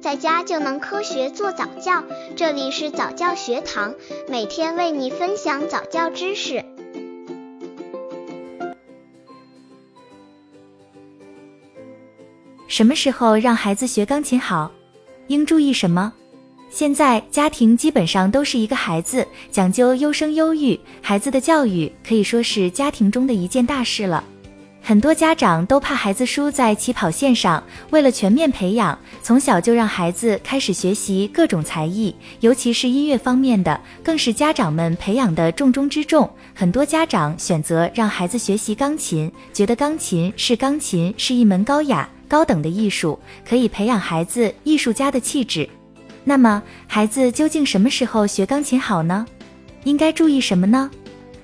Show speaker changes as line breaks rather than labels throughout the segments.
在家就能科学做早教。这里是早教学堂，每天为你分享早教知识。
什么时候让孩子学钢琴好？应注意什么？现在家庭基本上都是一个孩子，讲究优生优育，孩子的教育可以说是家庭中的一件大事了。很多家长都怕孩子输在起跑线上，为了全面培养，从小就让孩子开始学习各种才艺，尤其是音乐方面的，更是家长们培养的重中之重。很多家长选择让孩子学习钢琴，觉得钢琴是钢琴是一门高雅高等的艺术，可以培养孩子艺术家的气质。那么，孩子究竟什么时候学钢琴好呢？应该注意什么呢？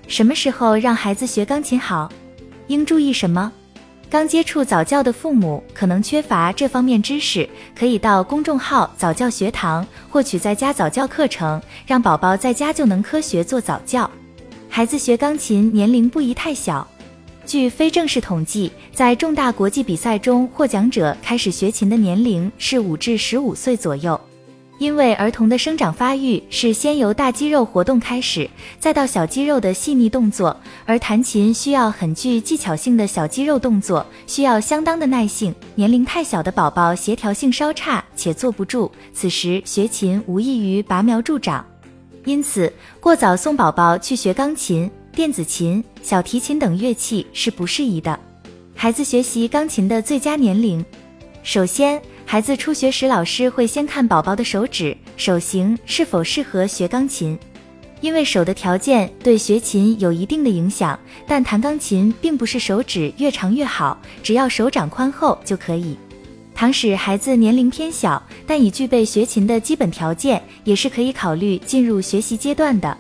什么时候让孩子学钢琴好？应注意什么？刚接触早教的父母可能缺乏这方面知识，可以到公众号早教学堂获取在家早教课程，让宝宝在家就能科学做早教。孩子学钢琴年龄不宜太小。据非正式统计，在重大国际比赛中获奖者开始学琴的年龄是五至十五岁左右。因为儿童的生长发育是先由大肌肉活动开始，再到小肌肉的细腻动作，而弹琴需要很具技巧性的小肌肉动作，需要相当的耐性。年龄太小的宝宝协调性稍差且坐不住，此时学琴无异于拔苗助长。因此，过早送宝宝去学钢琴、电子琴、小提琴等乐器是不适宜的。孩子学习钢琴的最佳年龄，首先。孩子初学时，老师会先看宝宝的手指、手型是否适合学钢琴，因为手的条件对学琴有一定的影响。但弹钢琴并不是手指越长越好，只要手掌宽厚就可以。倘使孩子年龄偏小，但已具备学琴的基本条件，也是可以考虑进入学习阶段的。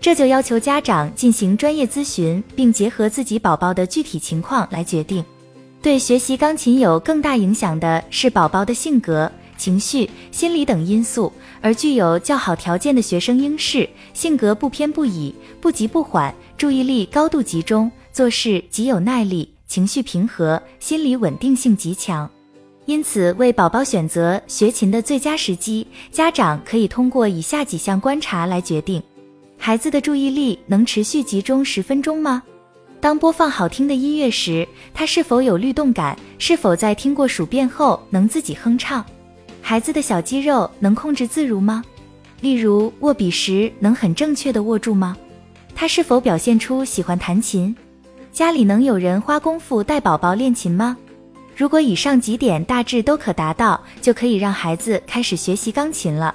这就要求家长进行专业咨询，并结合自己宝宝的具体情况来决定。对学习钢琴有更大影响的是宝宝的性格、情绪、心理等因素，而具有较好条件的学生应是性格不偏不倚、不急不缓、注意力高度集中、做事极有耐力、情绪平和、心理稳定性极强。因此，为宝宝选择学琴的最佳时机，家长可以通过以下几项观察来决定：孩子的注意力能持续集中十分钟吗？当播放好听的音乐时，他是否有律动感？是否在听过数遍后能自己哼唱？孩子的小肌肉能控制自如吗？例如握笔时能很正确的握住吗？他是否表现出喜欢弹琴？家里能有人花功夫带宝宝练琴吗？如果以上几点大致都可达到，就可以让孩子开始学习钢琴了。